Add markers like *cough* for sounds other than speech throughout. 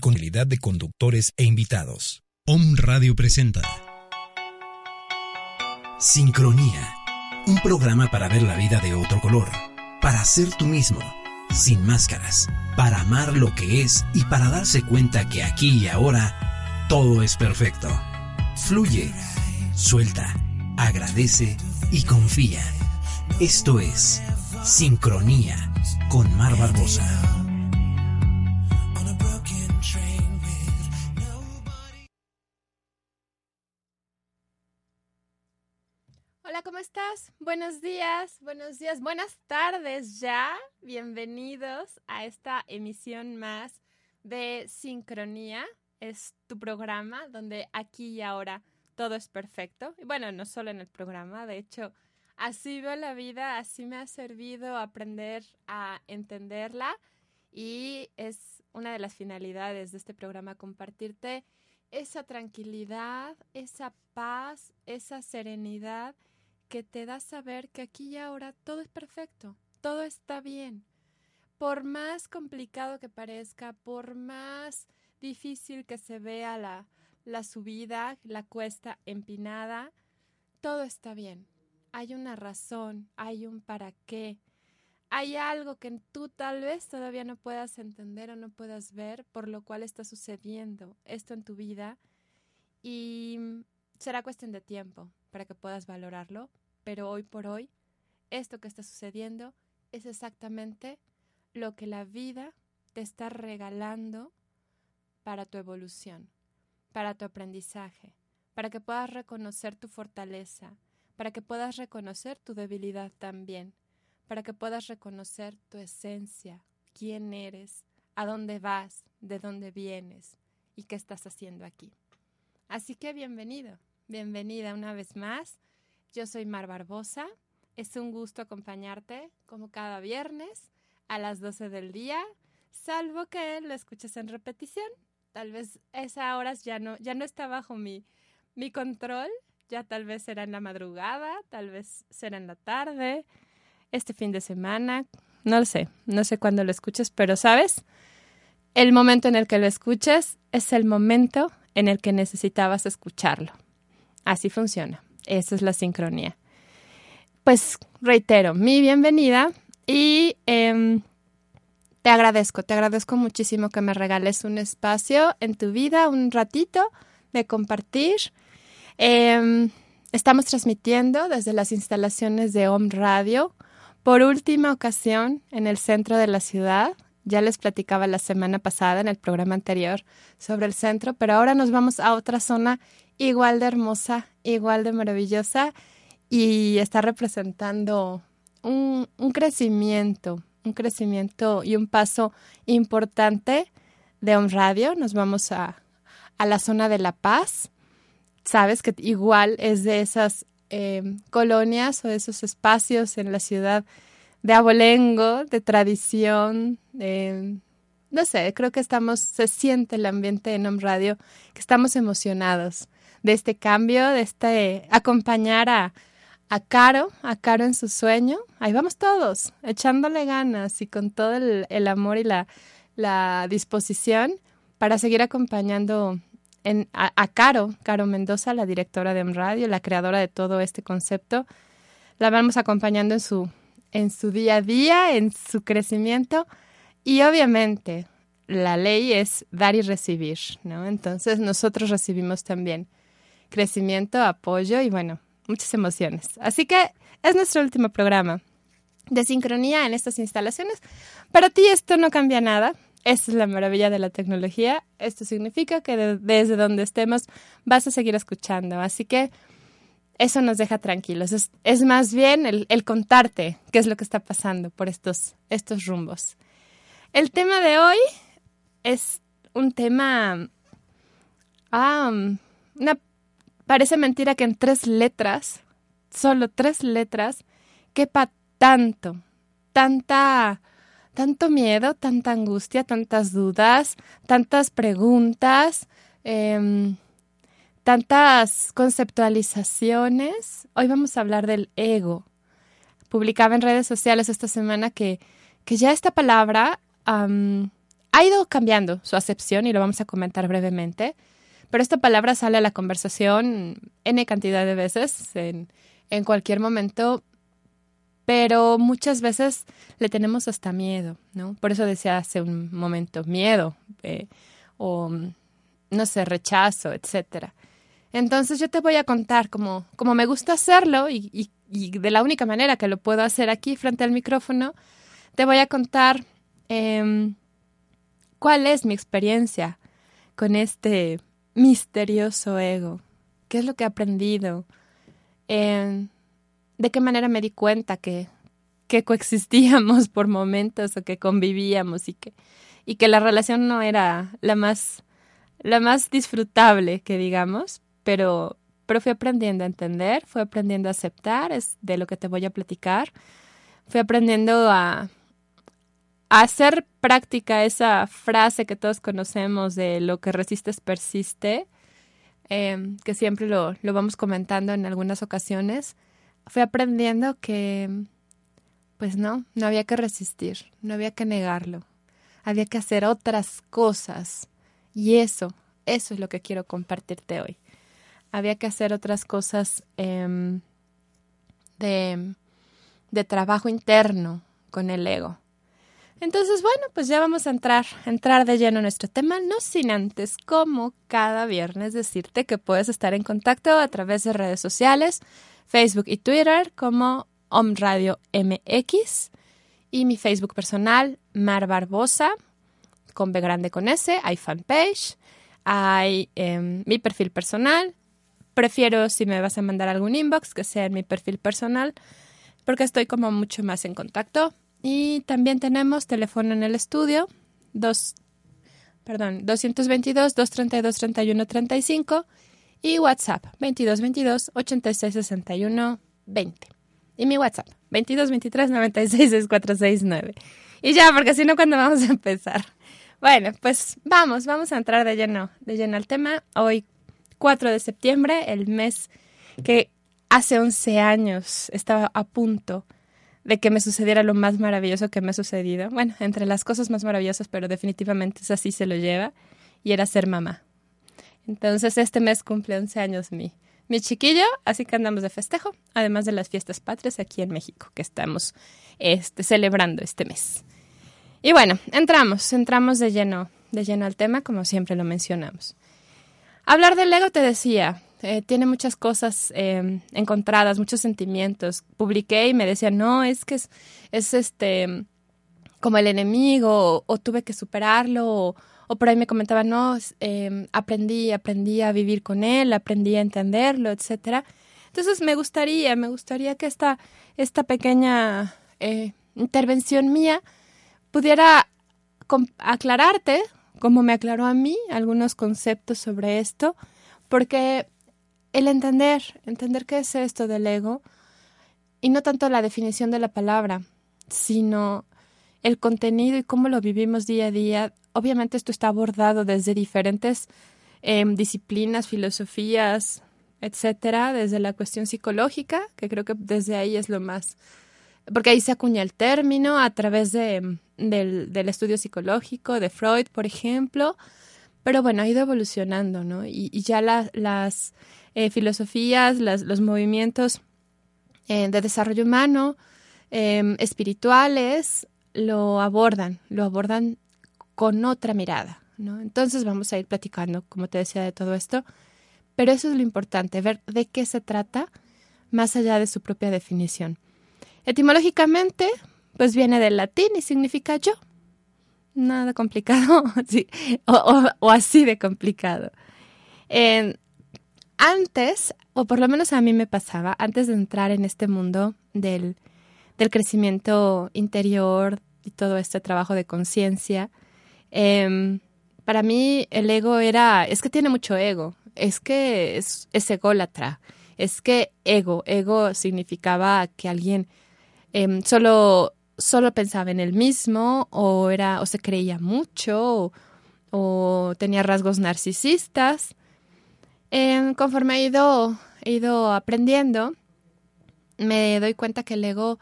Con de conductores e invitados. Om Radio presenta Sincronía, un programa para ver la vida de otro color, para ser tú mismo, sin máscaras, para amar lo que es y para darse cuenta que aquí y ahora todo es perfecto. Fluye, suelta, agradece y confía. Esto es Sincronía con Mar Barbosa. ¿Cómo estás? Buenos días, buenos días, buenas tardes ya. Bienvenidos a esta emisión más de Sincronía. Es tu programa donde aquí y ahora todo es perfecto. Y bueno, no solo en el programa, de hecho, así veo la vida, así me ha servido aprender a entenderla y es una de las finalidades de este programa compartirte esa tranquilidad, esa paz, esa serenidad que te da saber que aquí y ahora todo es perfecto, todo está bien. Por más complicado que parezca, por más difícil que se vea la, la subida, la cuesta empinada, todo está bien. Hay una razón, hay un para qué. Hay algo que tú tal vez todavía no puedas entender o no puedas ver, por lo cual está sucediendo esto en tu vida y será cuestión de tiempo para que puedas valorarlo, pero hoy por hoy, esto que está sucediendo es exactamente lo que la vida te está regalando para tu evolución, para tu aprendizaje, para que puedas reconocer tu fortaleza, para que puedas reconocer tu debilidad también, para que puedas reconocer tu esencia, quién eres, a dónde vas, de dónde vienes y qué estás haciendo aquí. Así que bienvenido, bienvenida una vez más yo soy Mar Barbosa. Es un gusto acompañarte como cada viernes a las 12 del día, salvo que lo escuches en repetición. Tal vez esa hora ya no, ya no está bajo mi, mi control. Ya tal vez será en la madrugada, tal vez será en la tarde, este fin de semana. No lo sé, no sé cuándo lo escuches, pero sabes, el momento en el que lo escuches es el momento en el que necesitabas escucharlo. Así funciona. Esa es la sincronía. Pues reitero, mi bienvenida y em, te agradezco, te agradezco muchísimo que me regales un espacio en tu vida, un ratito de compartir. Em, estamos transmitiendo desde las instalaciones de Home Radio por última ocasión en el centro de la ciudad. Ya les platicaba la semana pasada en el programa anterior sobre el centro, pero ahora nos vamos a otra zona igual de hermosa, igual de maravillosa y está representando un, crecimiento, un crecimiento y un paso importante de un radio. Nos vamos a, a la zona de La Paz. Sabes que igual es de esas em, colonias o de esos espacios en la ciudad de abolengo, de tradición, no sé, creo que estamos, se siente el ambiente en Home Radio, que estamos emocionados de este cambio, de este acompañar a, a Caro, a Caro en su sueño. Ahí vamos todos, echándole ganas y con todo el, amor y la, la, disposición para seguir acompañando en, a, Caro, Caro Mendoza, la directora de Radio, la creadora de todo este concepto. La vamos acompañando en su, en su día a día, en su crecimiento y obviamente la ley es dar y recibir, ¿no? Entonces nosotros recibimos también crecimiento, apoyo y bueno, muchas emociones. Así que es nuestro último programa de sincronía en estas instalaciones. Para ti esto no cambia nada. Esa es la maravilla de la tecnología. Esto significa que desde donde estemos vas a seguir escuchando. Así que eso nos deja tranquilos. Es, más bien el, el, contarte qué es lo que está pasando por estos, estos rumbos. El tema de hoy es un tema... Ah, una, parece mentira que en tres letras, solo tres letras, quepa tanto, tanta, tanto miedo, tanta angustia, tantas dudas, tantas preguntas, em, tantas conceptualizaciones. Hoy vamos a hablar del ego. Publicaba en redes sociales esta semana que, que ya esta palabra ha ido cambiando su acepción y lo vamos a comentar brevemente. Pero esta palabra sale a la conversación N cantidad de veces, en, en cualquier momento, pero muchas veces le tenemos hasta miedo, ¿no? Por eso decía hace un momento, miedo, eh, o no sé, rechazo, etcétera. Entonces yo te voy a contar cómo, cómo me gusta hacerlo y, y, de la única manera que lo puedo hacer aquí frente al micrófono, te voy a contar eh, cuál es mi experiencia con este misterioso ego, qué es lo que he aprendido, eh, de qué manera me di cuenta que, que coexistíamos por momentos o que convivíamos y que, y que la relación no era la más, la más disfrutable, que digamos, pero, pero fui aprendiendo a entender, fui aprendiendo a aceptar, es de lo que te voy a platicar, fui aprendiendo a, hacer práctica esa frase que todos conocemos de lo que resistes persiste, eh, que siempre lo, lo vamos comentando en algunas ocasiones, fui aprendiendo que, pues no, no había que resistir, no había que negarlo, había que hacer otras cosas. Y eso, eso es lo que quiero compartirte hoy. Había que hacer otras cosas eh, de, de trabajo interno con el ego. Entonces, bueno, pues ya vamos a entrar, entrar de lleno en nuestro tema, no sin antes, como cada viernes, decirte que puedes estar en contacto a través de redes sociales, Facebook y Twitter como Om Radio MX y mi Facebook personal, Mar Barbosa, con B grande con S, hay fanpage, hay eh, mi perfil personal. Prefiero si me vas a mandar algún inbox que sea en mi perfil personal, porque estoy como mucho más en contacto. Y también tenemos teléfono en el estudio, dos, perdón, 222 232 3135 y WhatsApp 2222 86 61 20. Y mi WhatsApp 2223 96 469. Y ya, porque si no, ¿cuándo vamos a empezar? Bueno, pues vamos, vamos a entrar de lleno, de lleno al tema. Hoy, 4 de septiembre, el mes que hace 11 años estaba a punto de que me sucediera lo más maravilloso que me ha sucedido. Bueno, entre las cosas más maravillosas, pero definitivamente es así se lo lleva, y era ser mamá. Entonces este mes cumple 11 años mi, mi chiquillo, así que andamos de festejo, además de las fiestas patrias aquí en México, que estamos este, celebrando este mes. Y bueno, entramos, entramos de lleno, de lleno al tema, como siempre lo mencionamos. Hablar del ego, te decía, eh, tiene muchas cosas eh, encontradas, muchos sentimientos. Publiqué y me decían, no, es que es, es este como el enemigo, o, tuve que superarlo, o, o por ahí me comentaban, no, eh, aprendí, aprendí a vivir con él, aprendí a entenderlo, etcétera. Entonces me gustaría, me gustaría que esta, esta pequeña eh, intervención mía pudiera aclararte, como me aclaró a mí, algunos conceptos sobre esto, porque el entender, entender qué es esto del ego, y no tanto la definición de la palabra, sino el contenido y cómo lo vivimos día a día. Obviamente esto está abordado desde diferentes eh, disciplinas, filosofías, etcétera, desde la cuestión psicológica, que creo que desde ahí es lo más, porque ahí se acuña el término a través de, del, estudio psicológico de Freud, por ejemplo, pero bueno, ha ido evolucionando, ¿no? Y, ya la, las eh, filosofías, las, los movimientos eh, de desarrollo humano, eh, espirituales, lo abordan, lo abordan con otra mirada, ¿no? Entonces vamos a ir platicando, como te decía, de todo esto, pero eso es lo importante, ver de qué se trata más allá de su propia definición. Etimológicamente, pues viene del latín y significa yo. Nada complicado, *laughs* o, o, así de complicado. Antes, o por lo menos a mí me pasaba, antes de entrar en este mundo del, del crecimiento interior y todo este trabajo de conciencia, eh, para mí el ego era, es que tiene mucho ego, es que es, es ególatra, es que ego, ego significaba que alguien em, solo, solo pensaba en él mismo o, era, o se creía mucho o, tenía rasgos narcisistas. Em, conforme he ido, he ido aprendiendo, me doy cuenta que el ego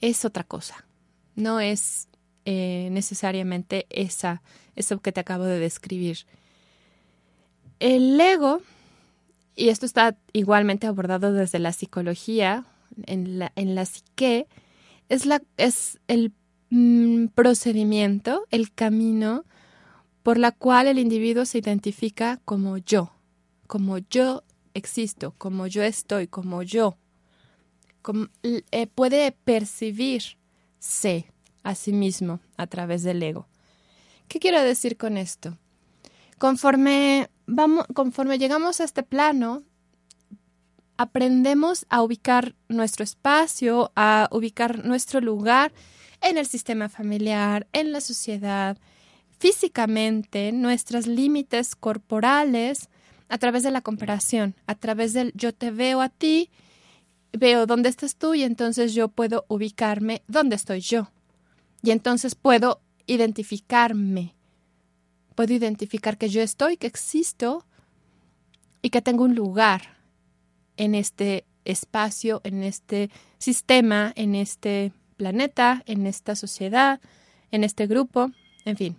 es otra cosa, no es eh, necesariamente esa, eso que te acabo de describir. El ego, y esto está igualmente abordado desde la psicología, en la, en la psique, es, la, es el mm, procedimiento, el camino por la cual el individuo se identifica como yo, como yo existo, como yo estoy, como yo. Eh, puede percibirse a sí mismo a través del ego. ¿Qué quiero decir con esto? Conforme, vamos, conforme llegamos a este plano, aprendemos a ubicar nuestro espacio, a ubicar nuestro lugar en el sistema familiar, en la sociedad, físicamente, nuestros límites corporales, a través de la comparación, a través del yo te veo a ti, veo dónde estás tú y entonces yo puedo ubicarme dónde estoy yo. Y entonces puedo identificarme. Puedo identificar que yo estoy, que existo y que tengo un lugar en este espacio, en este sistema, en este planeta, en esta sociedad, en este grupo, en fin.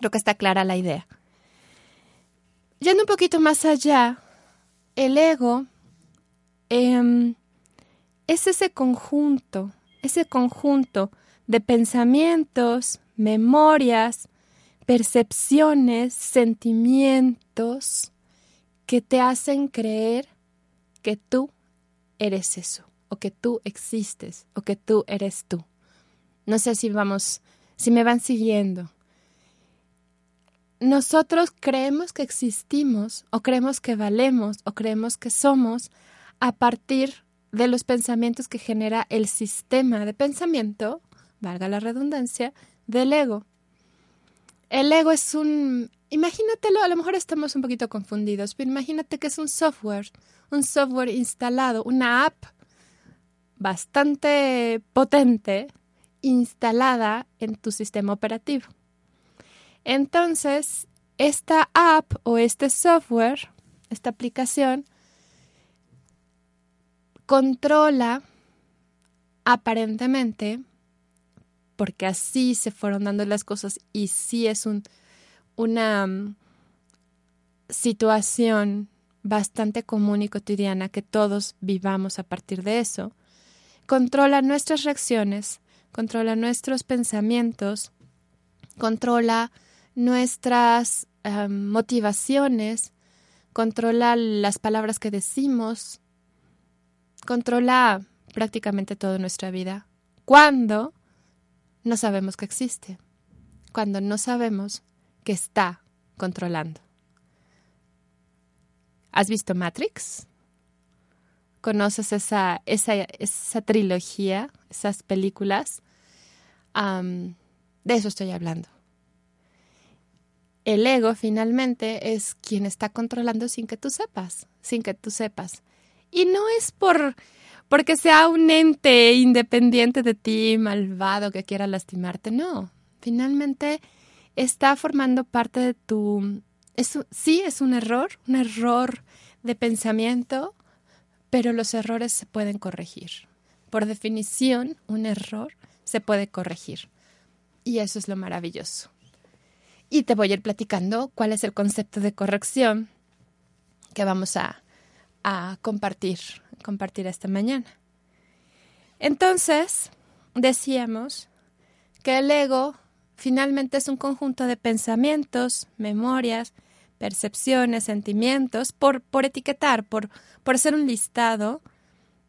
Creo que está clara la idea. Yendo un poquito más allá, el ego em, es ese conjunto, ese conjunto de pensamientos, memorias, percepciones, sentimientos que te hacen creer que tú eres eso, o que tú existes, o que tú eres tú. No sé si vamos, si me van siguiendo. Nosotros creemos que existimos, o creemos que valemos, o creemos que somos a partir de los pensamientos que genera el sistema de pensamiento valga la redundancia, del ego. El ego es un, imagínatelo, a lo mejor estamos un poquito confundidos, pero imagínate que es un software, un software instalado, una app bastante potente instalada en tu sistema operativo. Entonces, esta app o este software, esta aplicación, controla aparentemente porque así se fueron dando las cosas y sí es un, una mm, situación bastante común y cotidiana que todos vivamos a partir de eso, controla nuestras reacciones, controla nuestros pensamientos, controla nuestras motivaciones, controla las palabras que decimos, controla prácticamente toda nuestra vida. Cuando no sabemos que existe, cuando no sabemos que está controlando. ¿Has visto Matrix? ¿Conoces esa, esa, esa trilogía, esas películas? de eso estoy hablando. El ego finalmente es quien está controlando sin que tú sepas, sin que tú sepas. Y no es por porque sea un ente independiente de ti, malvado, que quiera lastimarte. No, finalmente está formando parte de tu... sí, es un error, un error de pensamiento, pero los errores se pueden corregir. Por definición, un error se puede corregir. Y eso es lo maravilloso. Y te voy a ir platicando cuál es el concepto de corrección que vamos a, compartir compartir esta mañana. Entonces, decíamos que el ego finalmente es un conjunto de pensamientos, memorias, percepciones, sentimientos, por, por etiquetar, por, por hacer un listado,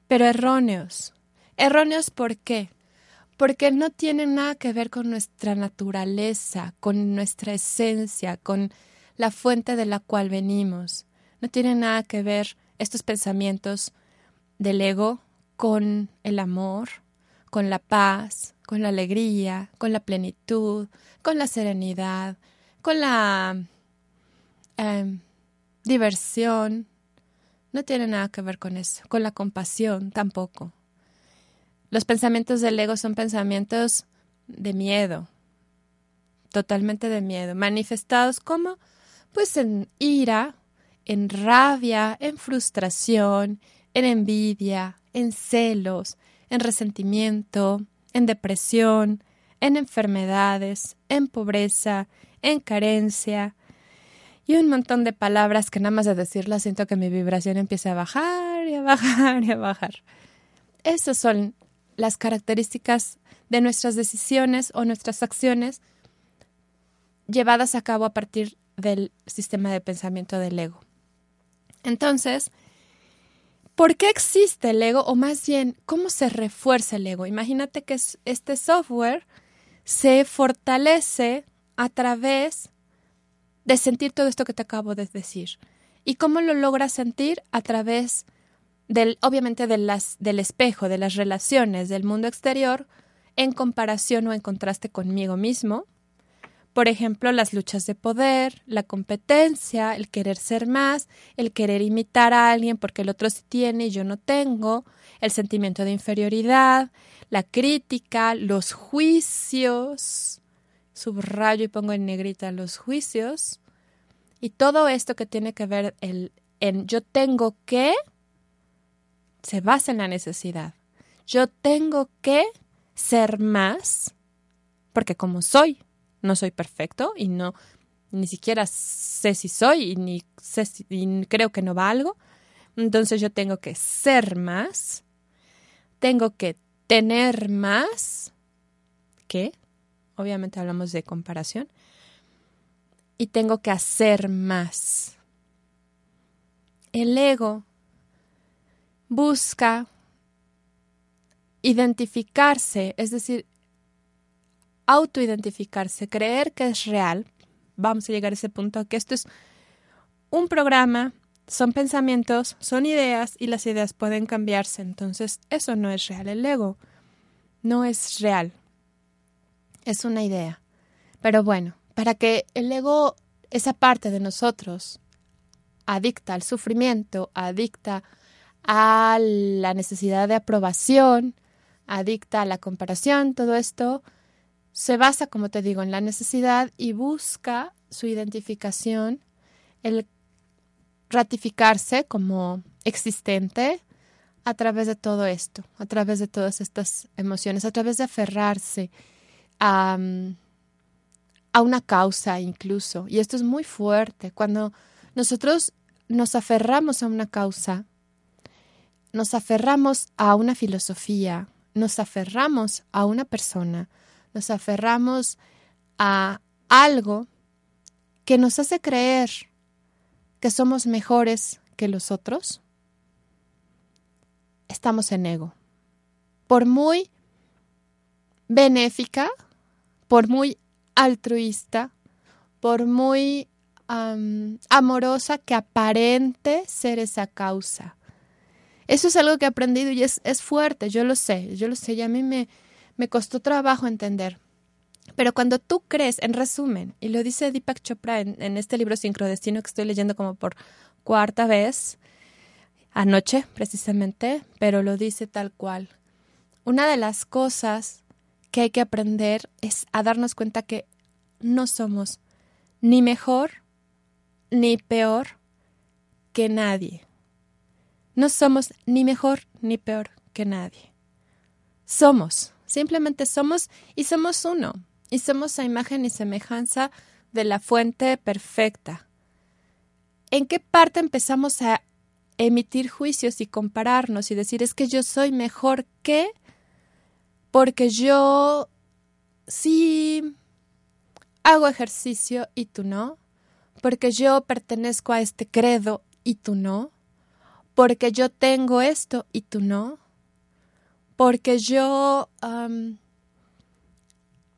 pero erróneos. Erróneos ¿por qué? Porque no tienen nada que ver con nuestra naturaleza, con nuestra esencia, con la fuente de la cual venimos. No tienen nada que ver estos pensamientos del ego con el amor, con la paz, con la alegría, con la plenitud, con la serenidad, con la em, diversión, no tiene nada que ver con eso, con la compasión tampoco. Los pensamientos del ego son pensamientos de miedo, totalmente de miedo, manifestados como pues en ira, en rabia, en frustración, en envidia, en celos, en resentimiento, en depresión, en enfermedades, en pobreza, en carencia y un montón de palabras que nada más de decirlas siento que mi vibración empieza a bajar y a bajar y a bajar. Esas son las características de nuestras decisiones o nuestras acciones llevadas a cabo a partir del sistema de pensamiento del ego. Entonces, ¿por qué existe el ego? O más bien, ¿cómo se refuerza el ego? Imagínate que este software se fortalece a través de sentir todo esto que te acabo de decir. ¿Y cómo lo logras sentir? A través obviamente, de las, del espejo, de las relaciones del mundo exterior, en comparación o en contraste conmigo mismo, por ejemplo, las luchas de poder, la competencia, el querer ser más, el querer imitar a alguien porque el otro sí tiene y yo no tengo, el sentimiento de inferioridad, la crítica, los juicios, subrayo y pongo en negrita los juicios, y todo esto que tiene que ver el, en yo tengo que, se basa en la necesidad. Yo tengo que ser más, porque como soy, no soy perfecto y no ni siquiera sé si soy y ni creo que no valgo. Entonces yo tengo que ser más, tengo que tener más, que obviamente hablamos de comparación, y tengo que hacer más. El ego busca identificarse, es decir, autoidentificarse, creer que es real, vamos a llegar a ese punto, que esto es un programa, son pensamientos, son ideas y las ideas pueden cambiarse. Entonces, eso no es real. El ego no es real. Es una idea. Pero bueno, para que el ego, esa parte de nosotros, adicta al sufrimiento, adicta a la necesidad de aprobación, adicta a la comparación, todo esto se basa, como te digo, en la necesidad y busca su identificación, el ratificarse como existente a través de todo esto, a través de todas estas emociones, a través de aferrarse a, a una causa incluso. Y esto es muy fuerte. Cuando nosotros nos aferramos a una causa, nos aferramos a una filosofía, nos aferramos a una persona, nos aferramos a algo que nos hace creer que somos mejores que los otros, estamos en ego. Por muy benéfica, por muy altruista, por muy amorosa que aparente ser esa causa. Eso es algo que he aprendido y es, es fuerte, yo lo sé, yo lo sé, y a mí me, me costó trabajo entender. Pero cuando tú crees, en resumen, y lo dice Deepak Chopra en, este libro Sincrodestino que estoy leyendo como por cuarta vez, anoche precisamente, pero lo dice tal cual. Una de las cosas que hay que aprender es a darnos cuenta que no somos ni mejor ni peor que nadie. No somos ni mejor ni peor que nadie. Somos Simplemente somos y somos uno, y somos a imagen y semejanza de la fuente perfecta. ¿En qué parte empezamos a emitir juicios y compararnos y decir es que yo soy mejor que porque yo sí hago ejercicio y tú no? Porque yo pertenezco a este credo y tú no? Porque yo tengo esto y tú no? porque yo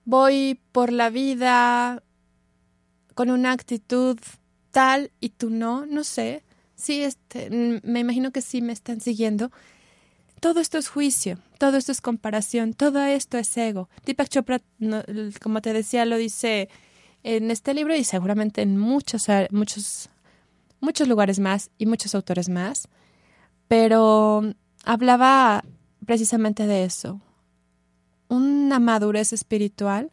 voy por la vida con una actitud tal y tú no, no sé. Sí, este, me imagino que sí me están siguiendo. Todo esto es juicio, todo esto es comparación, todo esto es ego. Deepak Chopra, como te decía, lo dice en este libro y seguramente en muchos, muchos, muchos lugares más y muchos autores más, pero hablaba precisamente de eso. Una madurez espiritual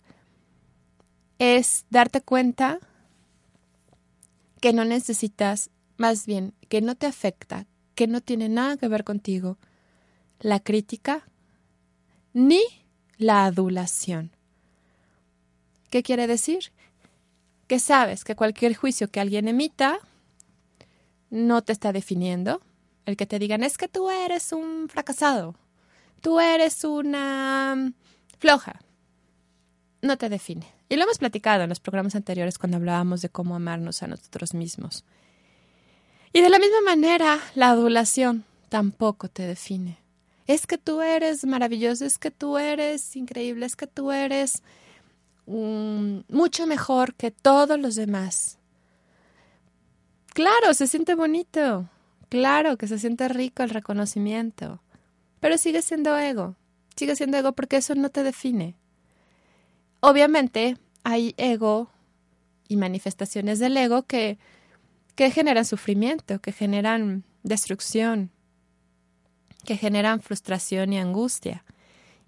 es darte cuenta que no necesitas, más bien, que no te afecta, que no tiene nada que ver contigo, la crítica ni la adulación. ¿Qué quiere decir? Que sabes que cualquier juicio que alguien emita no te está definiendo. El que te digan es que tú eres un fracasado, tú eres una floja, no te define. Y lo hemos platicado en los programas anteriores cuando hablábamos de cómo amarnos a nosotros mismos. Y de la misma manera, la adulación tampoco te define. Es que tú eres maravilloso, es que tú eres increíble, es que tú eres mucho mejor que todos los demás. Claro, se siente bonito, claro que se siente rico el reconocimiento, pero sigue siendo ego, sigue siendo ego porque eso no te define. Obviamente hay ego y manifestaciones del ego que, que generan sufrimiento, que generan destrucción, que generan frustración y angustia.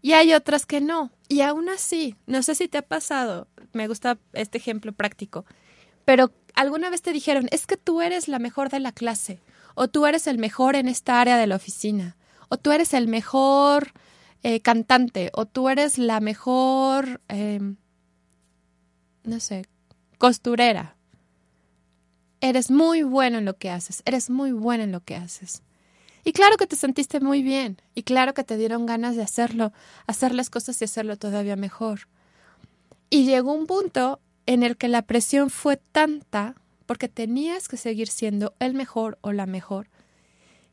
Y hay otras que no. Y aún así, no sé si te ha pasado, me gusta este ejemplo práctico, pero alguna vez te dijeron, es que tú eres la mejor de la clase, o tú eres el mejor en esta área de la oficina, o tú eres el mejor eh, cantante, o tú eres la mejor, em, no sé, costurera. Eres muy bueno en lo que haces, eres muy bueno en lo que haces. Y claro que te sentiste muy bien, y claro que te dieron ganas de hacerlo, hacer las cosas y hacerlo todavía mejor. Y llegó un punto en el que la presión fue tanta, porque tenías que seguir siendo el mejor o la mejor,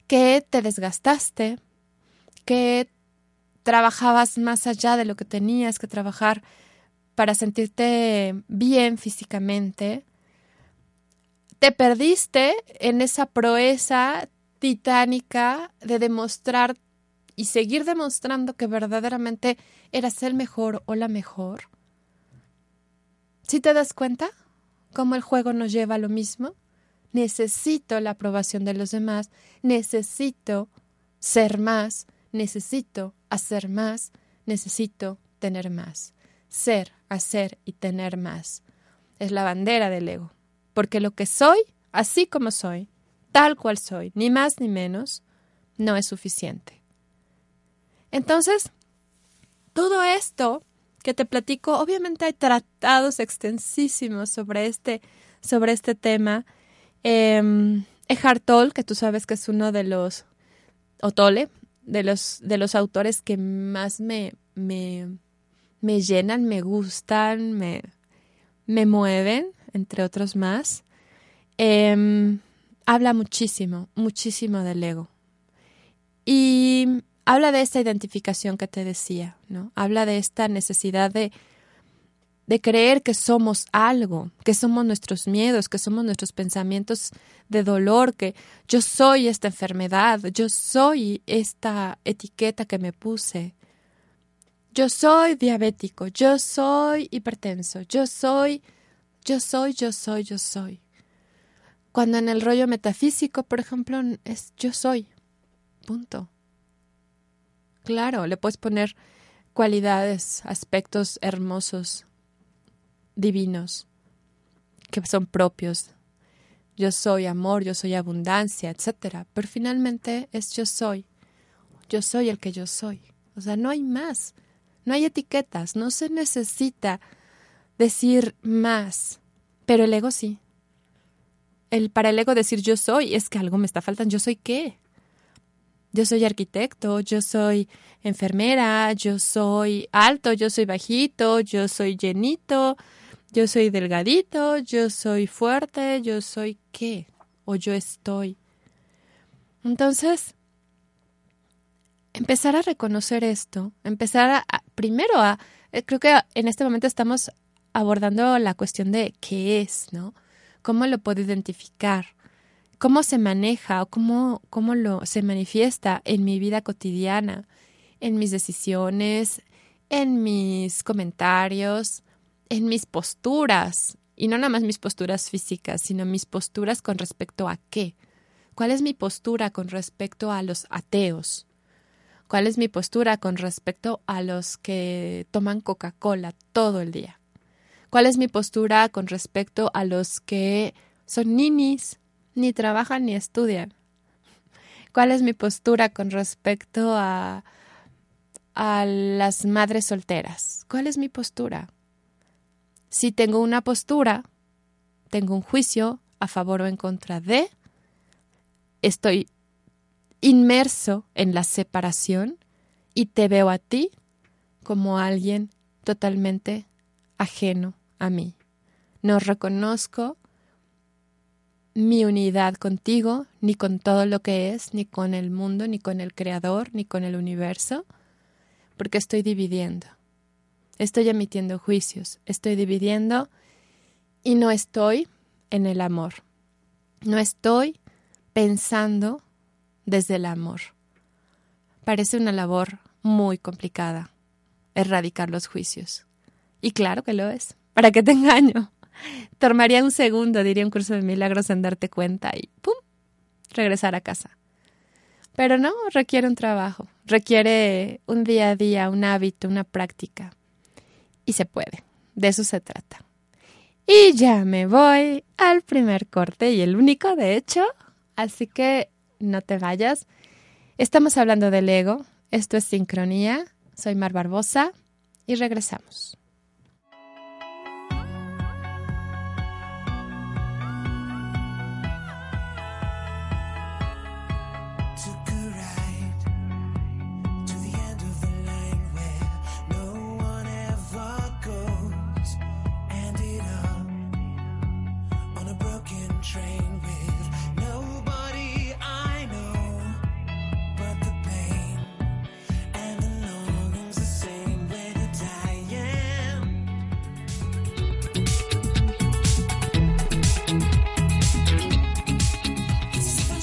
que te desgastaste, que trabajabas más allá de lo que tenías que trabajar para sentirte bien físicamente, te perdiste en esa proeza titánica de demostrar y seguir demostrando que verdaderamente eras el mejor o la mejor. ¿Si te das cuenta cómo el juego nos lleva a lo mismo? Necesito la aprobación de los demás, necesito ser más, necesito hacer más, necesito tener más. Ser, hacer y tener más. Es la bandera del ego. Porque lo que soy, así como soy, tal cual soy, ni más ni menos, no es suficiente. Entonces, todo esto que te platico, obviamente hay tratados extensísimos sobre este, sobre este tema. Eh, Eckhart Tolle, que tú sabes que es uno de los, o Tolle, de los, de los autores que más me, me, me llenan, me gustan, me, me mueven, entre otros más. Eh, habla muchísimo, muchísimo del ego. Y habla de esta identificación que te decía, ¿no? Habla de esta necesidad de, de creer que somos algo, que somos nuestros miedos, que somos nuestros pensamientos de dolor, que yo soy esta enfermedad, yo soy esta etiqueta que me puse. Yo soy diabético, yo soy hipertenso, yo soy, yo soy, yo soy, yo soy. Cuando en el rollo metafísico, por ejemplo, es yo soy. Punto. Claro, le puedes poner cualidades, aspectos hermosos, divinos, que son propios. Yo soy amor, yo soy abundancia, etcétera. Pero finalmente es yo soy. Yo soy el que yo soy. O sea, no hay más. No hay etiquetas. No se necesita decir más. Pero el ego sí el, para el ego decir yo soy, es que algo me está faltando. ¿Yo soy qué? Yo soy arquitecto, yo soy enfermera, yo soy alto, yo soy bajito, yo soy llenito, yo soy delgadito, yo soy fuerte, yo soy qué o yo estoy. Entonces, empezar a reconocer esto, empezar a, primero a, eh, creo que en este momento estamos abordando la cuestión de qué es, ¿no? cómo lo puedo identificar, cómo se maneja o cómo, cómo lo, se manifiesta en mi vida cotidiana, en mis decisiones, en mis comentarios, en mis posturas, Y no nada más mis posturas físicas, sino mis posturas con respecto a qué. ¿Cuál es mi postura con respecto a los ateos? ¿Cuál es mi postura con respecto a los que toman Coca-Cola todo el día? ¿Cuál es mi postura con respecto a los que son ninis, ni trabajan ni estudian? ¿Cuál es mi postura con respecto a, a las madres solteras? ¿Cuál es mi postura? Si tengo una postura, tengo un juicio a favor o en contra de, estoy inmerso en la separación y te veo a ti como alguien totalmente ajeno a mí. No reconozco mi unidad contigo, ni con todo lo que es, ni con el mundo, ni con el Creador, ni con el universo, porque estoy dividiendo. Estoy emitiendo juicios, estoy dividiendo y no estoy en el amor. No estoy pensando desde el amor. Parece una labor muy complicada, erradicar los juicios. Y claro que lo es. ¿Para qué te engaño? Tomaría un segundo, diría un curso de milagros, en darte cuenta y ¡pum! regresar a casa. Pero no, requiere un trabajo, requiere un día a día, un hábito, una práctica. Y se puede, de eso se trata. Y ya me voy al primer corte y el único, de hecho, así que no te vayas. Estamos hablando del ego, esto es sincronía, soy Mar Barbosa y regresamos.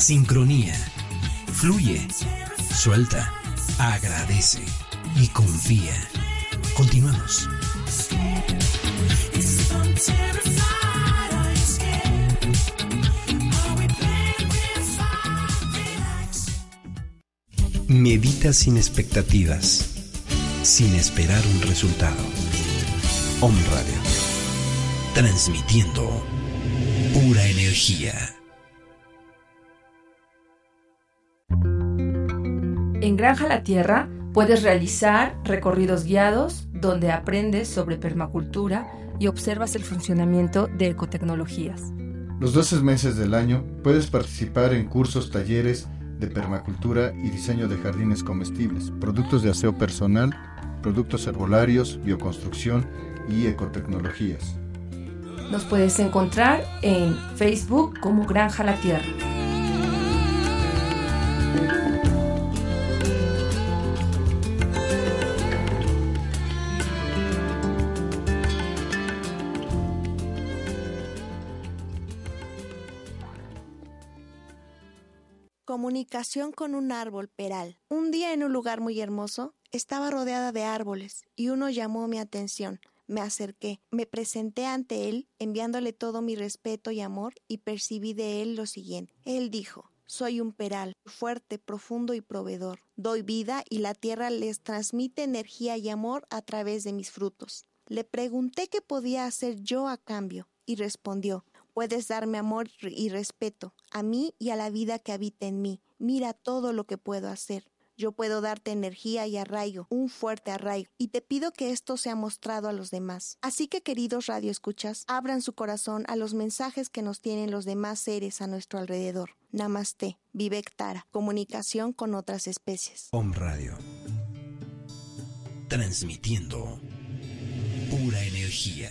Sincronía. Fluye, suelta, agradece y confía. Continuamos. Medita sin expectativas, sin esperar un resultado. Om Radio, transmitiendo pura energía. Granja La Tierra puedes realizar recorridos guiados donde aprendes sobre permacultura y observas el funcionamiento de ecotecnologías. Los 12 meses del año puedes participar en cursos, talleres de permacultura y diseño de jardines comestibles, productos de aseo personal, productos herbolarios, bioconstrucción y ecotecnologías. Nos puedes encontrar en Facebook como Granja La Tierra. Comunicación con un árbol peral. Un día en un lugar muy hermoso, estaba rodeada de árboles y uno llamó mi atención. Me acerqué, me presenté ante él, enviándole todo mi respeto y amor, y percibí de él lo siguiente. Él dijo, soy un peral, fuerte, profundo y proveedor. Doy vida y la tierra les transmite energía y amor a través de mis frutos. Le pregunté qué podía hacer yo a cambio, y respondió, Puedes darme amor y respeto a mí y a la vida que habita en mí. Mira todo lo que puedo hacer. Yo puedo darte energía y arraigo, un fuerte arraigo, y te pido que esto sea mostrado a los demás. Así que, queridos radioescuchas, abran su corazón a los mensajes que nos tienen los demás seres a nuestro alrededor. Namaste, Vivek comunicación con otras especies. Om Radio. Transmitiendo pura energía.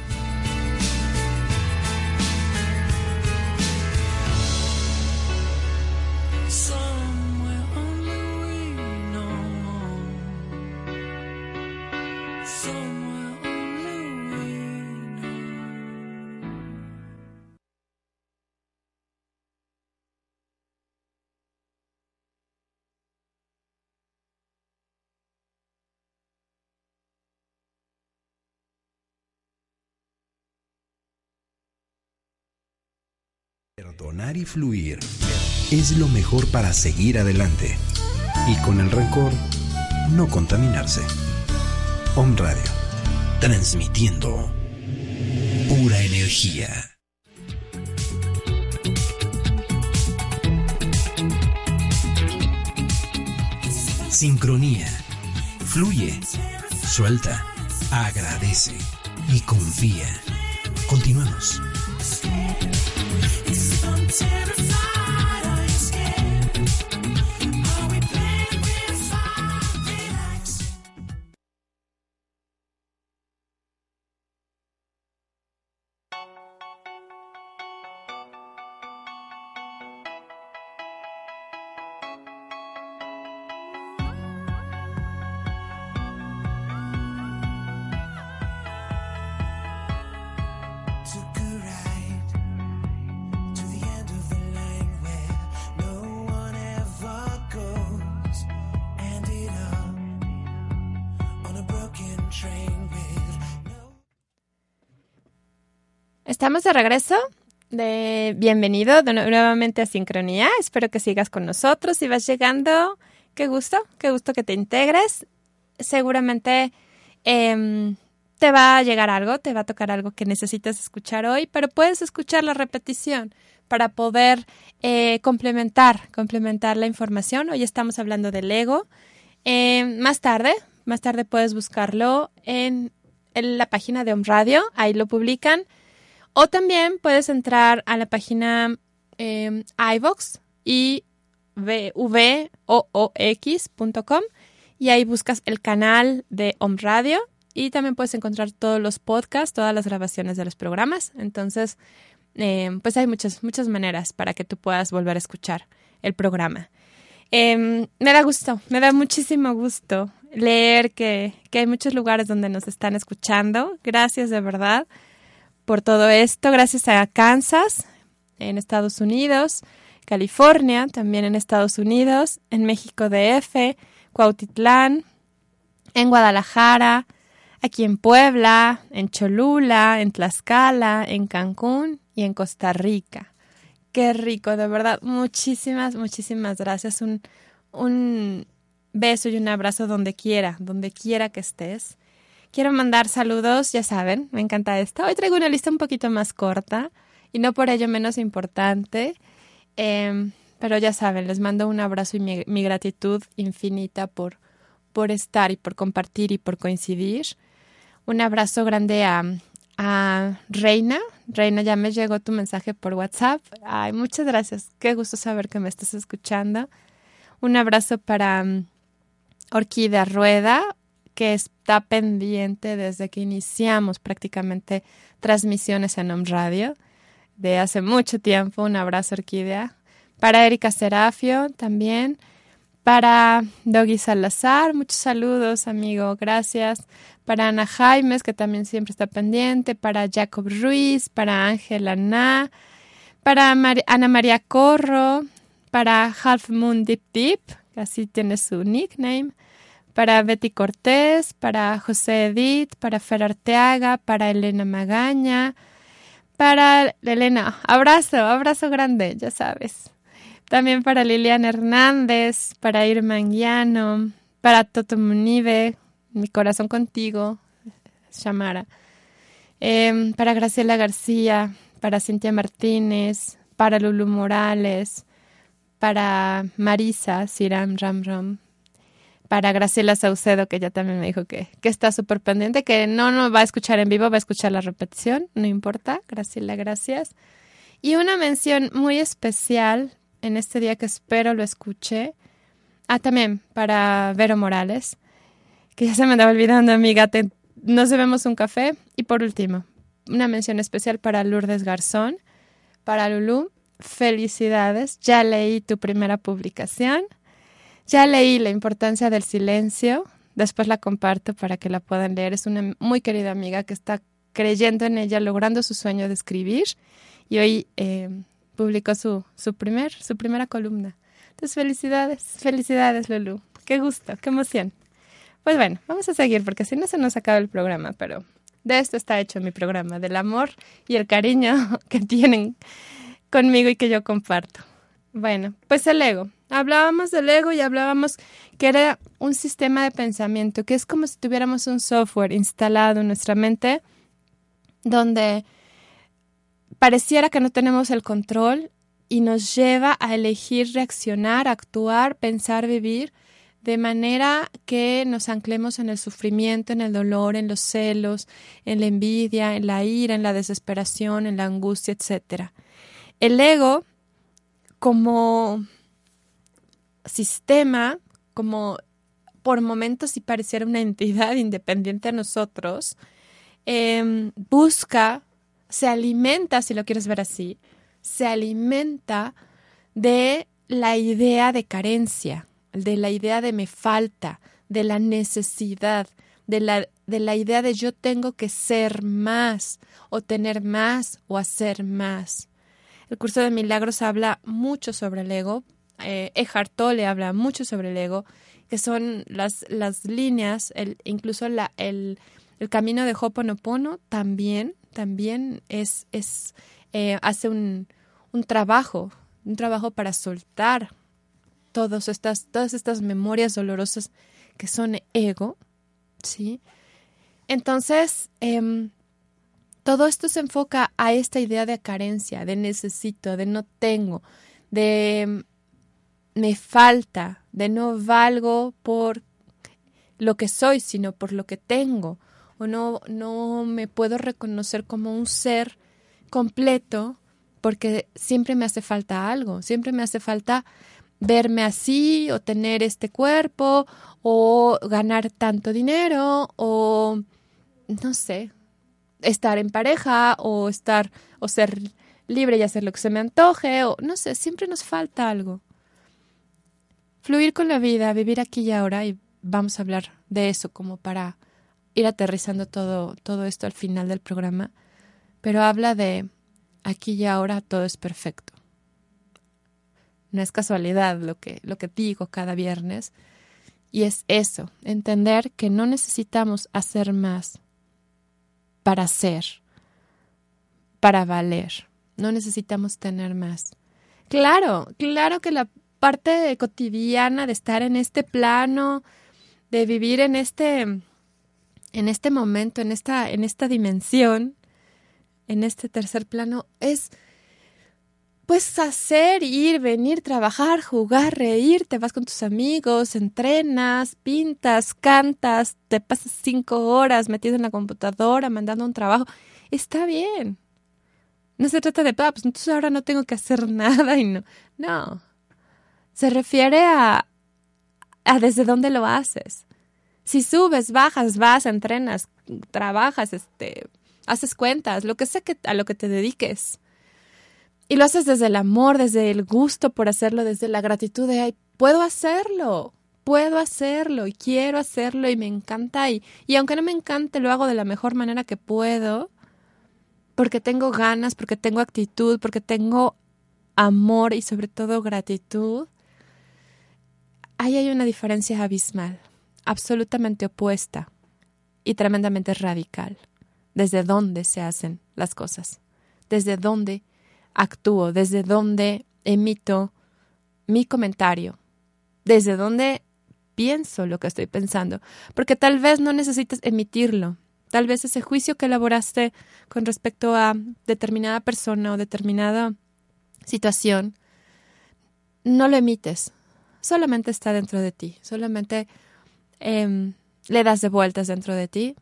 Perdonar y fluir es lo mejor para seguir adelante. Y con el rencor, no contaminarse. Om Radio, transmitiendo pura energía. Sincronía. Fluye, suelta, agradece y confía. Continuamos. De regreso. De bienvenido de nuevamente a Sincronía. Espero que sigas con nosotros. Si vas llegando, qué gusto, qué gusto que te integres. Seguramente em, te va a llegar algo, te va a tocar algo que necesitas escuchar hoy, pero puedes escuchar la repetición para poder eh, complementar, complementar la información. Hoy estamos hablando del ego. Em, más tarde, más tarde puedes buscarlo en, en la página de Om Radio, ahí lo publican. O también puedes entrar a la página eh, iVox y y ahí buscas el canal de Om Radio y también puedes encontrar todos los podcasts, todas las grabaciones de los programas. Entonces, eh, pues hay muchas, muchas maneras para que tú puedas volver a escuchar el programa. Em, me da gusto, me da muchísimo gusto leer que, que hay muchos lugares donde nos están escuchando. Gracias de verdad por todo esto, gracias a Kansas, en Estados Unidos, California, también en Estados Unidos, en México DF, Cuautitlán, en Guadalajara, aquí en Puebla, en Cholula, en Tlaxcala, en Cancún y en Costa Rica. Qué rico, de verdad. Muchísimas, muchísimas gracias. Un, un beso y un abrazo donde quiera, donde quiera que estés. Quiero mandar saludos, ya saben, me encanta esto. Hoy traigo una lista un poquito más corta y no por ello menos importante. Em, pero ya saben, les mando un abrazo y mi, gratitud infinita por, por estar y por compartir y por coincidir. Un abrazo grande a, Reina. Reina, ya me llegó tu mensaje por WhatsApp. Ay, muchas gracias. Qué gusto saber que me estás escuchando. Un abrazo para um, Orquídea Rueda, que está pendiente desde que iniciamos prácticamente transmisiones en Home Radio de hace mucho tiempo. Un abrazo, Orquídea. Para Erika Serafio también. Para Doggy Salazar, muchos saludos, amigo, gracias. Para Ana Jaimes, que también siempre está pendiente. Para Jacob Ruiz, para Ángela Na. Para Ana María Corro. Para Half Moon Deep Deep, que así tiene su nickname para Betty Cortés, para José Edith, para Fer Arteaga, para Elena Magaña, para Elena, abrazo, abrazo grande, ya sabes. También para Liliana Hernández, para Irma Anguiano, para Toto Munive, mi corazón contigo, Shamara. Em, para Graciela García, para Cintia Martínez, para Lulu Morales, para Marisa Siram Ram para Graciela Saucedo, que ya también me dijo que, que está súper pendiente, que no nos va a escuchar en vivo, va a escuchar la repetición, no importa. Graciela, gracias. Y una mención muy especial en este día que espero lo escuche. Ah, también para Vero Morales, que ya se me estaba olvidando, amiga. Te, nos debemos un café. Y por último, una mención especial para Lourdes Garzón, para Lulú. Felicidades, ya leí tu primera publicación. Ya leí La importancia del silencio, después la comparto para que la puedan leer. Es una muy querida amiga que está creyendo en ella, logrando su sueño de escribir y hoy eh, publicó su, su, primer, su primera columna. Entonces, felicidades, felicidades, Lulu. Qué gusto, qué emoción. Pues bueno, vamos a seguir porque si no se nos acaba el programa, pero de esto está hecho mi programa, del amor y el cariño *laughs* que tienen conmigo y que yo comparto. Bueno, pues el ego. Hablábamos del ego y hablábamos que era un sistema de pensamiento, que es como si tuviéramos un software instalado en nuestra mente donde pareciera que no tenemos el control y nos lleva a elegir reaccionar, actuar, pensar, vivir de manera que nos anclemos en el sufrimiento, en el dolor, en los celos, en la envidia, en la ira, en la desesperación, en la angustia, etc. El ego como sistema, como por momentos si pareciera una entidad *laughs* independiente a nosotros, em, busca, se alimenta, si lo quieres ver así, se alimenta de la idea de carencia, de la idea de me falta, de la necesidad, de la, de la idea de yo tengo que ser más, o tener más, o hacer más. El curso de milagros habla mucho sobre el ego, eh, Eckhart Tolle habla mucho sobre el ego, que son las, las líneas, incluso la, el, el camino de Hoponopono también, también es, es eh, hace un, un trabajo, un trabajo para soltar todas estas, todas estas memorias dolorosas que son ego, ¿sí? Entonces, eh, todo esto se enfoca a esta idea de carencia, de necesito, de no tengo, de me falta, de no valgo por lo que soy, sino por lo que tengo, o no, no me puedo reconocer como un ser completo porque siempre me hace falta algo, siempre me hace falta verme así o tener este cuerpo o ganar tanto dinero o no sé, estar en pareja o estar o ser libre y hacer lo que se me antoje o no sé, siempre nos falta algo fluir con la vida, vivir aquí y ahora y vamos a hablar de eso como para ir aterrizando todo, todo esto al final del programa, pero habla de aquí y ahora todo es perfecto. No es casualidad lo que, lo que digo cada viernes, y es eso, entender que no necesitamos hacer más para ser, para valer, no necesitamos tener más. Claro, claro que la parte cotidiana de estar en este plano, de vivir en este, en este momento, en esta, en esta dimensión, en este tercer plano, es pues hacer, ir, venir, trabajar, jugar, reír, te vas con tus amigos, entrenas, pintas, cantas, te pasas cinco horas metido en la computadora, mandando un trabajo. Está bien. No se trata de, ah, pues entonces ahora no tengo que hacer *laughs* nada y no. No, se refiere a, a desde dónde lo haces. Si subes, bajas, vas, entrenas, trabajas, este, haces cuentas, lo que sea que, a lo que te dediques. Y lo haces desde el amor, desde el gusto por hacerlo, desde la gratitud de, ay, puedo hacerlo, puedo hacerlo y quiero hacerlo y me encanta. Y, y aunque no me encante, lo hago de la mejor manera que puedo, porque tengo ganas, porque tengo actitud, porque tengo amor y sobre todo gratitud ahí hay una diferencia abismal, absolutamente opuesta y tremendamente radical. Desde dónde se hacen las cosas, desde dónde actúo, desde dónde emito mi comentario, desde dónde pienso lo que estoy pensando, porque tal vez no necesites emitirlo, tal vez ese juicio que elaboraste con respecto a determinada persona o determinada situación, no lo emites, solamente está dentro de ti, solamente em, le das de vueltas dentro de ti,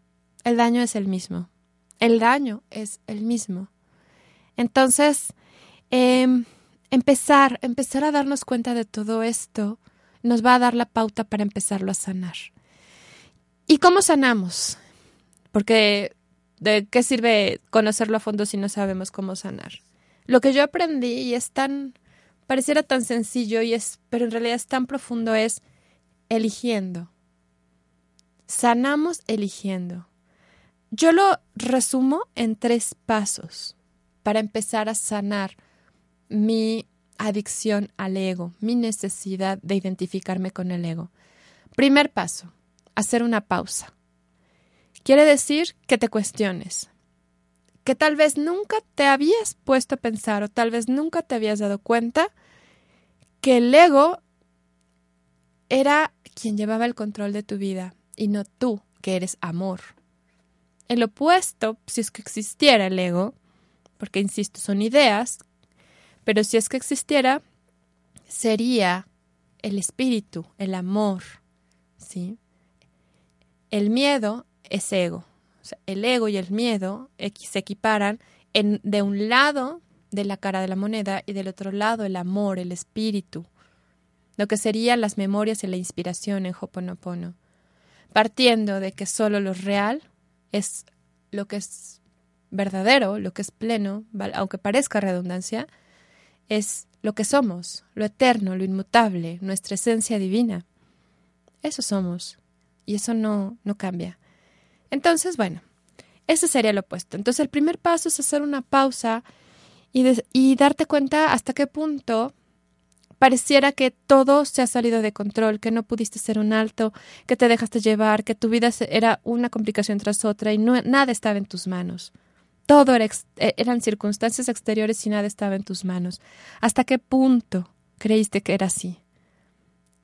el daño es el mismo. El daño es el mismo. Entonces, em, empezar, empezar a darnos cuenta de todo esto nos va a dar la pauta para empezarlo a sanar. ¿Y cómo sanamos? Porque ¿de qué sirve conocerlo a fondo si no sabemos cómo sanar? Lo que yo aprendí y es tan pareciera tan sencillo y es pero en realidad es tan profundo es eligiendo. Sanamos eligiendo. Yo lo resumo en tres pasos para empezar a sanar mi adicción al ego, mi necesidad de identificarme con el ego. Primer paso, hacer una pausa. Quiere decir que te cuestiones, que tal vez nunca te habías puesto a pensar o tal vez nunca te habías dado cuenta que el ego era quien llevaba el control de tu vida y no tú, que eres amor. El opuesto, si es que existiera el ego, porque insisto, son ideas pero si es que existiera, sería el espíritu, el amor, ¿sí? El miedo es ego. el ego y el miedo se equiparan en, de un lado de la cara de la moneda y del otro lado el amor, el espíritu, lo que serían las memorias y la inspiración en Hoponopono, partiendo de que solo lo real es lo que es verdadero, lo que es pleno, aunque parezca redundancia, es lo que somos, lo eterno, lo inmutable, nuestra esencia divina. Eso somos. Y eso no, no cambia. Entonces, bueno, ese sería lo opuesto. Entonces, el primer paso es hacer una pausa y, y darte cuenta hasta qué punto pareciera que todo se ha salido de control, que no pudiste hacer un alto, que te dejaste llevar, que tu vida era una complicación tras otra y no, nada estaba en tus manos. Todo era e, eran circunstancias exteriores y nada estaba en tus manos. ¿Hasta qué punto creíste que era así?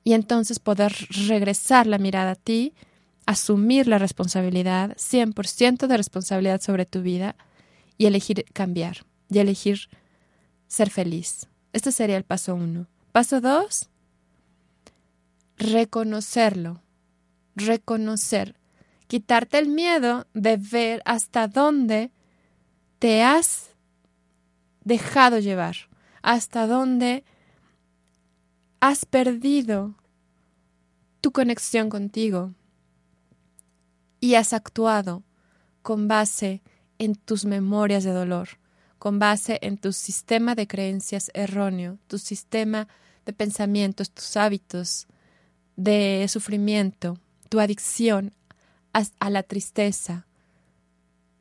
Y entonces poder regresar la mirada a ti, asumir la responsabilidad, 100% de responsabilidad sobre tu vida y elegir cambiar y elegir ser feliz. Este sería el paso uno. Paso dos, reconocerlo, reconocer, quitarte el miedo de ver hasta dónde te has dejado llevar, hasta dónde has perdido tu conexión contigo y has actuado con base en tus memorias de dolor, con base en tu sistema de creencias erróneo, tu sistema de pensamientos, tus hábitos de sufrimiento, tu adicción a, la tristeza,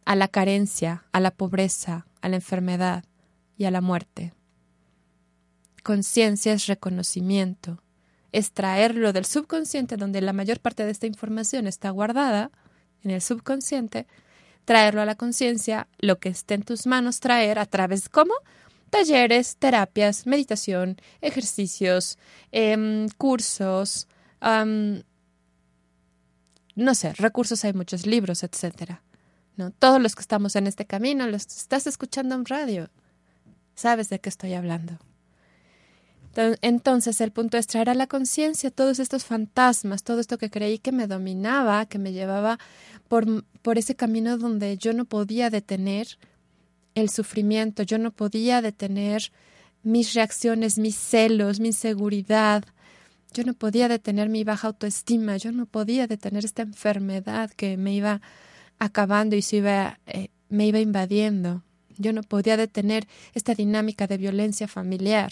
a la carencia, a la pobreza, a la enfermedad y a la muerte. Conciencia es reconocimiento, es traerlo del subconsciente donde la mayor parte de esta información está guardada, en el subconsciente, traerlo a la conciencia, lo que esté en tus manos traer a través cómo talleres, terapias, meditación, ejercicios, em, cursos, no sé, recursos hay muchos libros, etcétera. ¿No? Todos los que estamos en este camino, los estás escuchando en radio, sabes de qué estoy hablando. Entonces el punto es traer a la conciencia todos estos fantasmas, todo esto que creí que me dominaba, que me llevaba por, por ese camino donde yo no podía detener el sufrimiento, yo no podía detener mis reacciones, mis celos, mi inseguridad, yo no podía detener mi baja autoestima, yo no podía detener esta enfermedad que me iba acabando y se iba, eh, me iba invadiendo. Yo no podía detener esta dinámica de violencia familiar.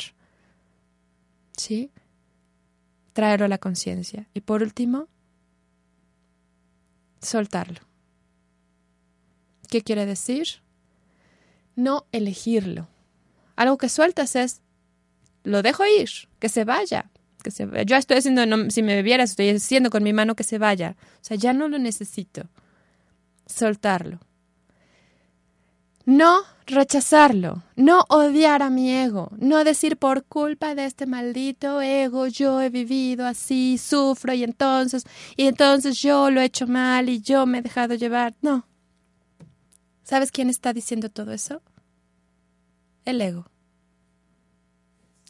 ¿Sí? Traerlo a la conciencia. Y por último, soltarlo. ¿Qué quiere decir? No elegirlo. Algo que sueltas es, lo dejo ir, que se vaya. Que se, yo estoy haciendo, si me bebieras, estoy haciendo con mi mano que se vaya. O sea, ya no lo necesito soltarlo. No rechazarlo, no odiar a mi ego, no decir por culpa de este maldito ego yo he vivido así, sufro y entonces, y entonces yo lo he hecho mal y yo me he dejado llevar. No. ¿Sabes quién está diciendo todo eso? El ego.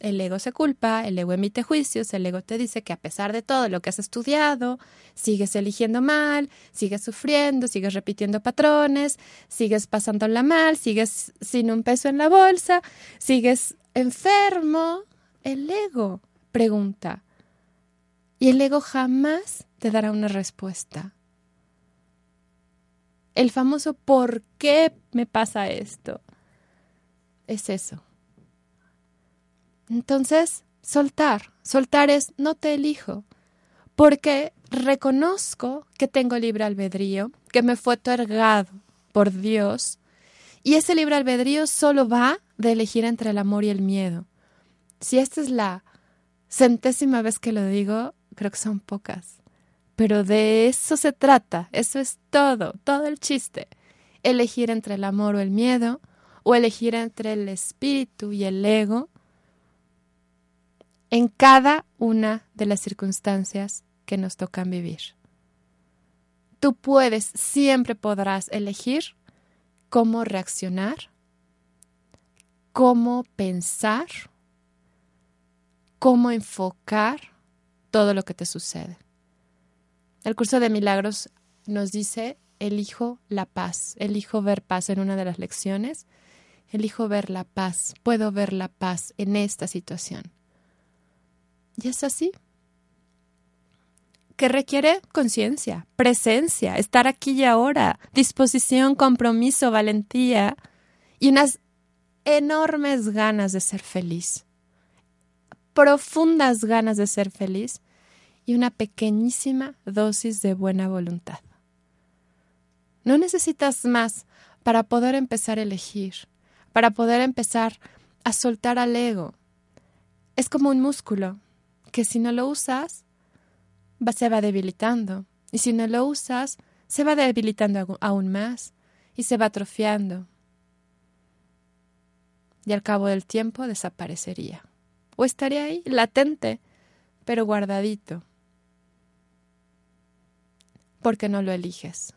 El ego se culpa, el ego emite juicios, el ego te dice que a pesar de todo lo que has estudiado, sigues eligiendo mal, sigues sufriendo, sigues repitiendo patrones, sigues pasándola mal, sigues sin un peso en la bolsa, sigues enfermo. El ego pregunta. Y el ego jamás te dará una respuesta. El famoso ¿por qué me pasa esto? Es eso. Entonces, soltar. Soltar es no te elijo, porque reconozco que tengo libre albedrío, que me fue otorgado por Dios, y ese libre albedrío solo va de elegir entre el amor y el miedo. Si esta es la centésima vez que lo digo, creo que son pocas. Pero de eso se trata, eso es todo, todo el chiste. Elegir entre el amor o el miedo, o elegir entre el espíritu y el ego, en cada una de las circunstancias que nos tocan vivir. Tú puedes, siempre podrás elegir cómo reaccionar, cómo pensar, cómo enfocar todo lo que te sucede. El curso de milagros nos dice, elijo la paz, elijo ver paz en una de las lecciones, elijo ver la paz, puedo ver la paz en esta situación. Y es así. Que requiere conciencia, presencia, estar aquí y ahora, disposición, compromiso, valentía y unas enormes ganas de ser feliz. Profundas ganas de ser feliz y una pequeñísima dosis de buena voluntad. No necesitas más para poder empezar a elegir, para poder empezar a soltar al ego. Es como un músculo que si no lo usas, se va debilitando. Y si no lo usas, se va debilitando aún más y se va atrofiando. Y al cabo del tiempo desaparecería. O estaría ahí, latente, pero guardadito. Porque no lo eliges.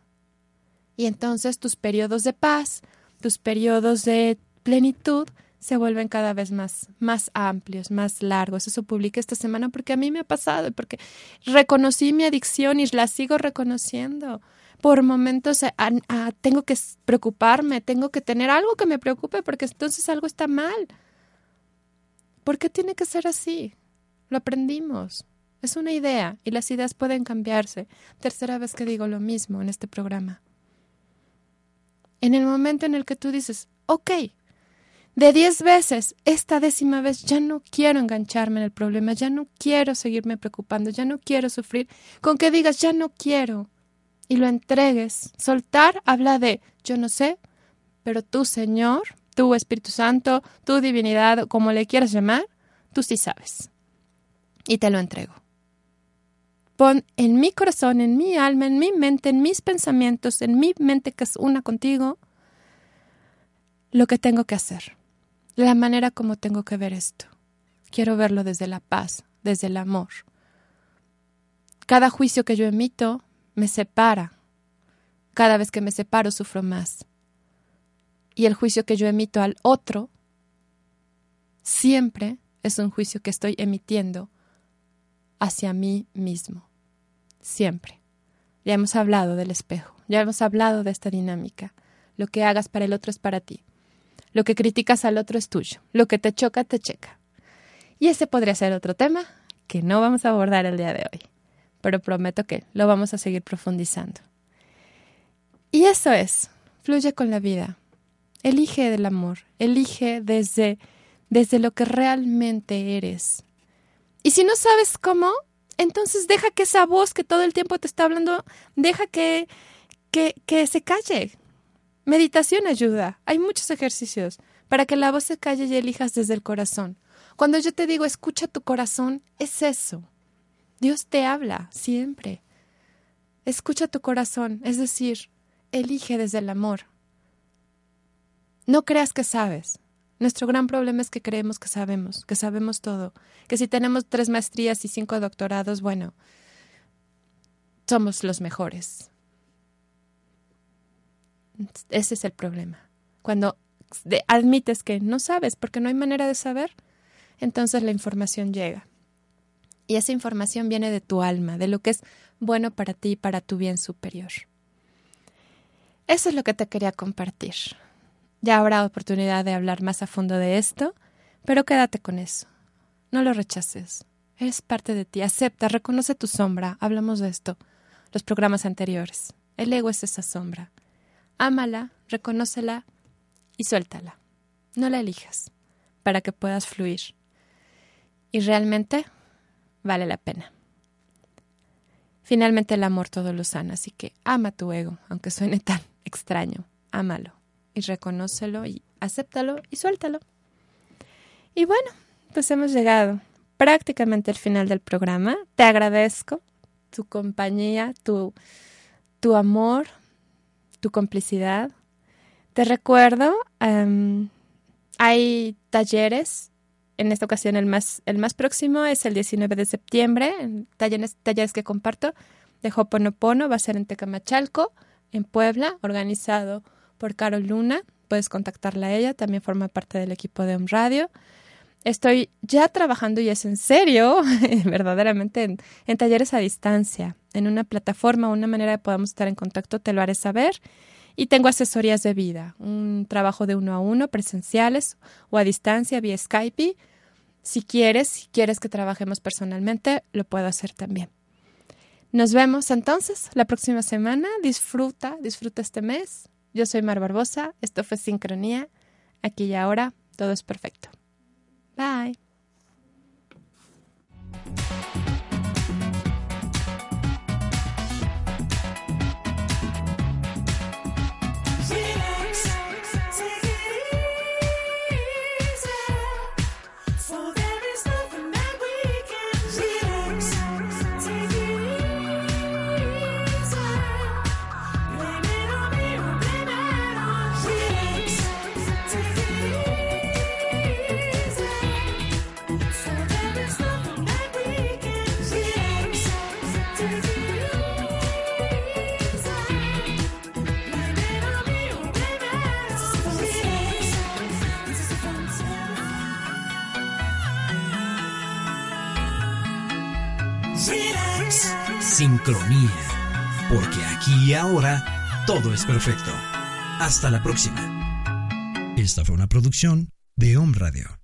Y entonces tus periodos de paz, tus periodos de plenitud, se vuelven cada vez más, más amplios, más largos. Eso publiqué esta semana porque a mí me ha pasado porque reconocí mi adicción y la sigo reconociendo. Por momentos tengo que preocuparme, tengo que tener algo que me preocupe porque entonces algo está mal. ¿Por qué tiene que ser así? Lo aprendimos. Es una idea y las ideas pueden cambiarse. Tercera vez que digo lo mismo en este programa. En el momento en el que tú dices, ok, de diez veces, esta décima vez ya no quiero engancharme en el problema, ya no quiero seguirme preocupando, ya no quiero sufrir, con que digas ya no quiero y lo entregues. Soltar habla de yo no sé, pero tú Señor, tú Espíritu Santo, tu divinidad, como le quieras llamar, tú sí sabes. Y te lo entrego. Pon en mi corazón, en mi alma, en mi mente, en mis pensamientos, en mi mente que es una contigo, lo que tengo que hacer la manera como tengo que ver esto. Quiero verlo desde la paz, desde el amor. Cada juicio que yo emito me separa. Cada vez que me separo sufro más. Y el juicio que yo emito al otro siempre es un juicio que estoy emitiendo hacia mí mismo. Siempre. Ya hemos hablado del espejo, ya hemos hablado de esta dinámica. Lo que hagas para el otro es para ti. Lo que criticas al otro es tuyo. Lo que te choca, te checa. Y ese podría ser otro tema que no vamos a abordar el día de hoy, pero prometo que lo vamos a seguir profundizando. Y eso es, fluye con la vida. Elige del amor, elige desde, desde lo que realmente eres. Y si no sabes cómo, entonces deja que esa voz que todo el tiempo te está hablando, deja que, que, que se calle, Meditación ayuda. Hay muchos ejercicios para que la voz se calle y elijas desde el corazón. Cuando yo te digo escucha tu corazón, es eso. Dios te habla siempre. Escucha tu corazón, es decir, elige desde el amor. No creas que sabes. Nuestro gran problema es que creemos que sabemos, que sabemos todo, que si tenemos tres maestrías y cinco doctorados, bueno, somos los mejores. Ese es el problema. Cuando admites que no sabes porque no hay manera de saber, entonces la información llega. Y esa información viene de tu alma, de lo que es bueno para ti y para tu bien superior. Eso es lo que te quería compartir. Ya habrá oportunidad de hablar más a fondo de esto, pero quédate con eso. No lo rechaces. Es parte de ti. Acepta, reconoce tu sombra. Hablamos de esto. Los programas anteriores. El ego es esa sombra. Ámala, reconócela y suéltala. No la elijas para que puedas fluir. Y realmente vale la pena. Finalmente el amor todo lo sana, así que ama tu ego, aunque suene *laughs* tan extraño. Ámalo y reconócelo y acéptalo y suéltalo. Y bueno, pues hemos llegado prácticamente al final del programa. Te agradezco tu compañía, tu, tu amor, complicidad. Te recuerdo, em, hay talleres. En esta ocasión el más, el más próximo es el 19 de septiembre, talleres, talleres que comparto de Hoponopono, va a ser en Tecamachalco, en Puebla, organizado por Carol Luna. Puedes contactarla a ella, también forma parte del equipo de Home Radio. Estoy ya trabajando y es en serio, *laughs* verdaderamente, en, talleres a distancia, en una plataforma, una manera de podamos estar en contacto, te lo haré saber. Y tengo asesorías de vida, un trabajo de uno a uno, presenciales o a distancia, vía Skype. Si quieres, si quieres que trabajemos personalmente, lo puedo hacer también. Nos vemos entonces la próxima semana. Disfruta, disfruta este mes. Yo soy Mar Barbosa. Esto fue Sincronía. Aquí y ahora, todo es perfecto. Bye. Porque aquí y ahora todo es perfecto. Hasta la próxima. Esta fue una producción de Home Radio.